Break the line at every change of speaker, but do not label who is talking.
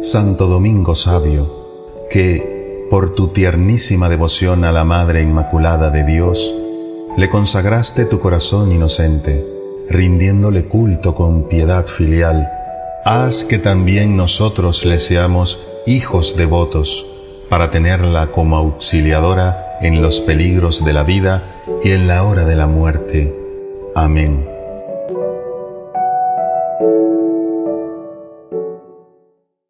Santo Domingo Sabio, que, por tu tiernísima devoción a la Madre Inmaculada de Dios, le consagraste tu corazón inocente, rindiéndole culto con piedad filial, haz que también nosotros le seamos hijos devotos, para tenerla como auxiliadora en los peligros de la vida y en la hora de la muerte. Amén.